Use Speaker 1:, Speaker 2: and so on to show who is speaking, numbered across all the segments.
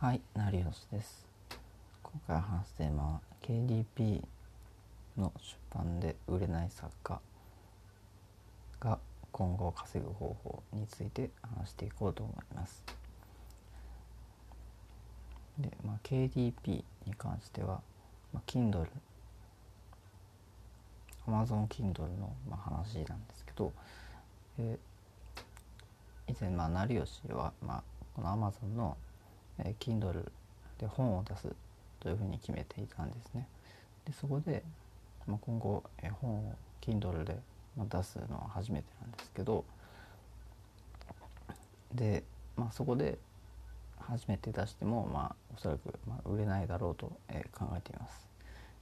Speaker 1: はい、成吉です。今回話すテーマは KDP の出版で売れない作家が今後稼ぐ方法について話していこうと思います。で、まあ、KDP に関しては、まあ、Kindle Amazon Kindle の、まあ、話なんですけど、えー、以前、まあ、成吉は、まあ、この Amazon のえー、Kindle で本を出すというふうに決めていたんですね。でそこで、まあ、今後、えー、本を Kindle で出すのは初めてなんですけどで、まあ、そこで初めて出しても、まあ、おそらく、まあ、売れないだろうと、えー、考えています。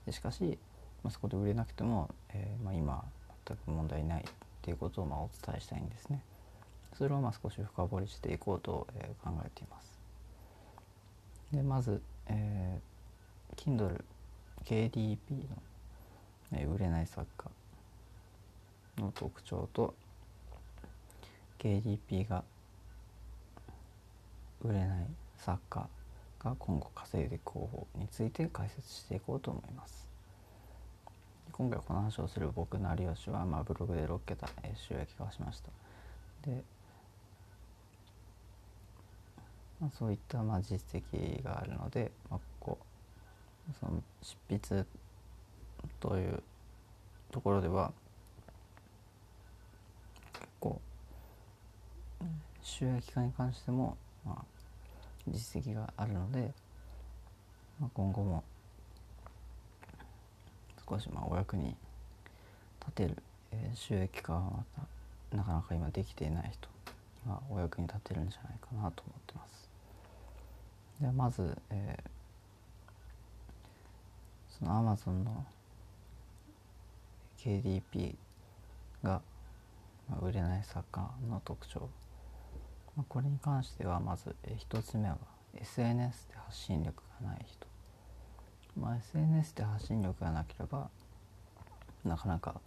Speaker 1: でしかし、まあ、そこで売れなくても、えーまあ、今全く問題ないっていうことをまあお伝えしたいんですね。それをまあ少し深掘りしていこうと、えー、考えています。でまず、えー、Kindle KDP の、えー、売れない作家の特徴と KDP が売れない作家が今後稼いでいく方法について解説していこうと思います。今回この話をする僕の有吉は、まあ、ブログで6桁、えー、収益化しました。でまあ、そういったまあ実績があるので、まあ、こうその執筆というところでは結構収益化に関しても、まあ、実績があるので、まあ、今後も少しまあお役に立てる、えー、収益化はまたなかなか今できていない人がお役に立てるんじゃないかなと思ってます。でまず、えー、そのアマゾンの KDP が、売れない作家の特徴、これに関してはまず、えー、1つ目は SNS で発信力がない人、まあ、SNS で発信力がなければなかなか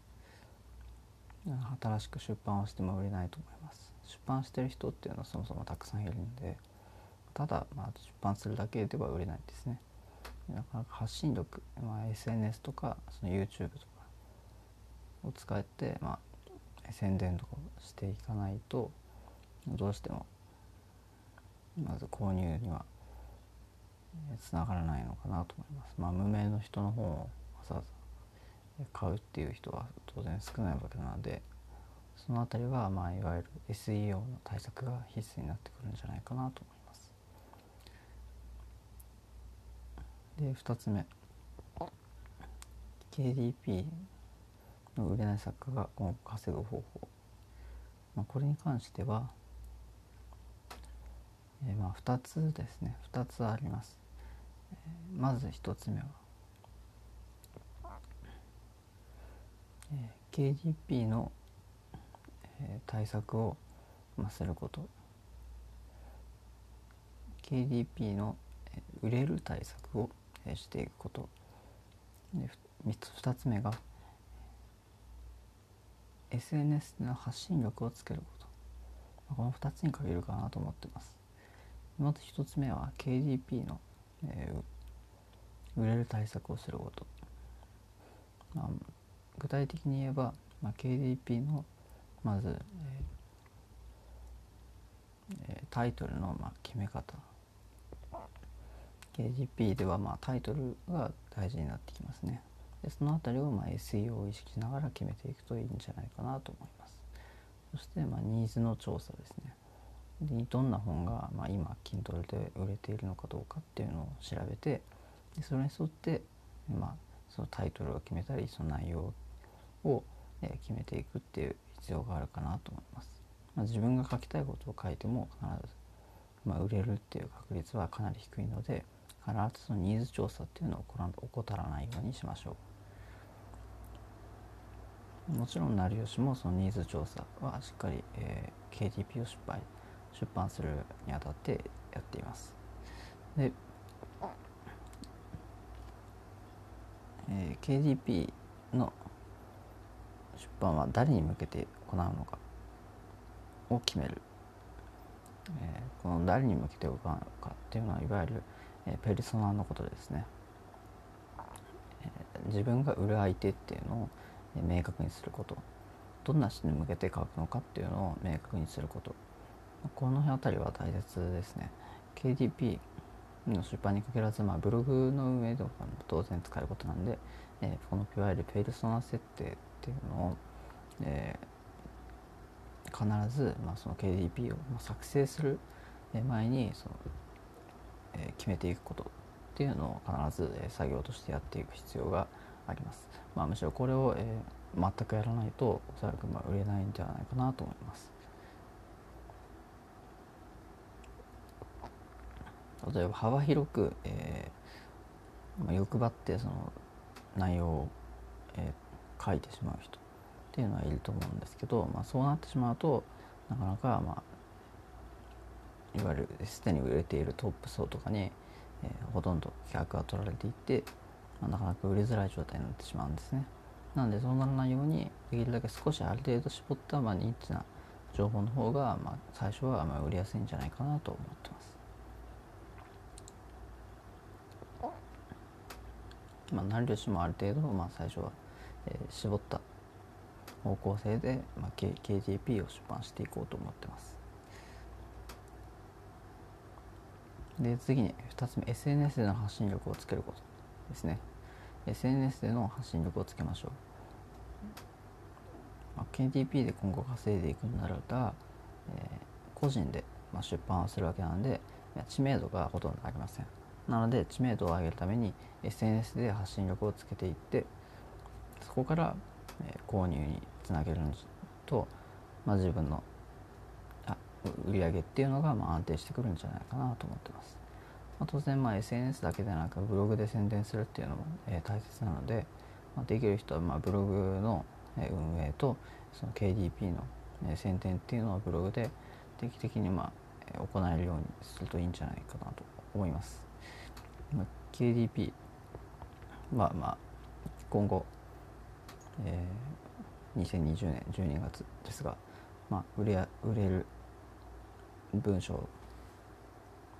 Speaker 1: 新しく出版をしても売れないと思います。出版してる人っていうのはそもそもたくさんいるんでただ、まあ、出版するだけでは売れないですねなかなか発信力、まあ、SNS とかその YouTube とかを使って、まあ、宣伝とかをしていかないとどうしてもまず購入にはつながらないのかなと思います。まあ、無名の人の本をわざわざ買うっていう人は当然少ないわけなのでその辺りはまあいわゆる SEO の対策が必須になってくるんじゃないかなと思います。で2つ目。KDP の売れない作家が稼ぐ方法、まあ、これに関しては、えー、まあ2つですね。2つあります、えー、まず1つ目は、えー、KDP の、えー、対策を、まあ、すること。KDP の売れる対策をしていくこと。で 2, つ目が SNS の発信力をつけること。この2つに限るかなと思ってます。まず1つ目は KDP の、えー、売れる対策をすること、まあ、具体的に言えば、まあ、KDP のまず、えー、タイトルのまあ決め方。KGP ではまあタイトルが大事になってきますね。でその辺りをま SEO を意識しながら決めていくといいんじゃないかなと思います。そしてまニーズの調査ですね。でどんな本がま今 Kindle で売れているのかどうかっていうのを調べてでそれに沿ってまそのタイトルを決めたりその内容を決めていくっていう必要があるかなと思います、まあ、自分が書きたいことを書いても必ず、まあ、売れるっていう確率はかなり低いので必ずそのニーズ調査っていうのを怠らないようにしましょう。もちろん成吉もそのニーズ調査はしっかり、えー、KDP を出版出版するにあたってやっています。で、えー、KDP の出版は誰に向けて行うのかを決める。えー、この誰に向けて動かないのかっていうのはいわゆる、え、ペルソナのことですね、え、自分が売る相手っていうのを、え明確にすること。どんな人に向けて書くのかっていうのを明確にすること。この辺あたりは大切ですね。KDP の出版に限らず、まあ、ブログの運営とかも当然使えることなんで、えー、このいわゆるペルソナ設定っていうのを、えー、必ず、まあ、その KDP を作成する前にその、決めていくことっていうのを必ず、え作業としてやっていく必要があります。まあ、むしろこれを、え全くやらないとおそらくまあ売れないんじゃないかなと思います。例えば幅広く、えーまあ、欲張ってその内容を、えー、書いてしまう人っていうのはいると思うんですけど、まあ、そうなってしまうとなかなか、まあ、いわゆるすでに売れているトップ層とかに、えー、ほとんど企画が取られていって、まあ、なかなか売りづらい状態になってしまうんですね。なのでそうならないようにできるだけ少しある程度絞った、まあ、ニッチな情報の方が、まあ、最初はまあ売りやすいんじゃないかなと思ってます。まあ、何量しもある程度、まあ、最初は、えー、絞った方向性で、まあ、K、KGP を出版していこうと思ってます。で次に2つ目 SNS での発信力をつけることですね。SNS での発信力をつけましょう、まあ、KTP で今後稼いでいくんならば、えー、個人で、まあ、出版をするわけなんで知名度がほとんどありません。なので知名度を上げるために SNS で発信力をつけていってそこから、えー、購入につなげるのと、まあ、自分の売り上げっていうのがまあ安定してくるんじゃないかなと思ってます。まあ、当然まあ SNS だけでなくブログで宣伝するっていうのも、え、大切なので、まあ、できる人はまあブログの運営とその KDP の、宣伝っていうのをブログで定期的にまあ行えるようにするといいんじゃないかなと思います。まあ、KDP はまあ今後、えー、2020年12月ですが、まあ、売れ売れる文章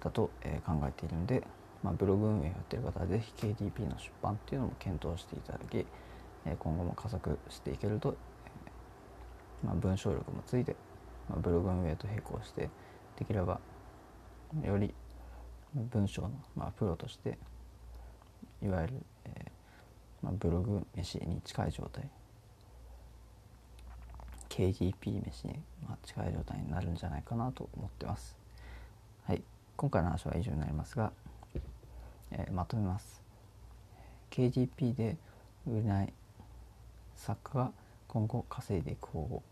Speaker 1: だと、え、考えているので、まあ、ブログ運営をやっている方はぜひ KDP の出版っていうのも検討していただき、え、今後も加速していけると、まあ、文章力もついて、まあ、ブログ運営と並行してできればより文章の、まあ、プロとしていわゆる、えーまあ、ブログ飯に近い状態 KDP 飯に、まあ、近い状態になるんじゃないかなと思ってます。はい、今回の話は以上になりますが、えー、まとめます。KDP で売れない作家が今後稼いでいく方法、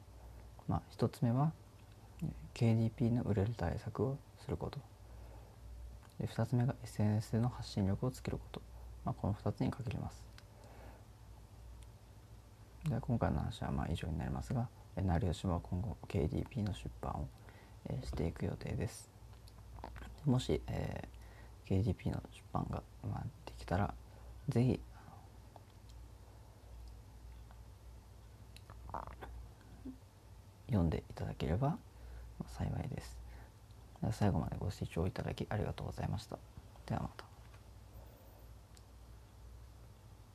Speaker 1: まあ、1つ目は KDP の売れる対策をすること。で2つ目が SNS での発信力をつけること、まあ、この2つに限りますで今回の話はまあ以上になりますが成吉は今後 KDP の出版を、していく予定ですもし、えー、KDP の出版が、まあ、できたら是非読んでいただければ幸いです。最後までご視聴いただきありがとうございました。ではまた。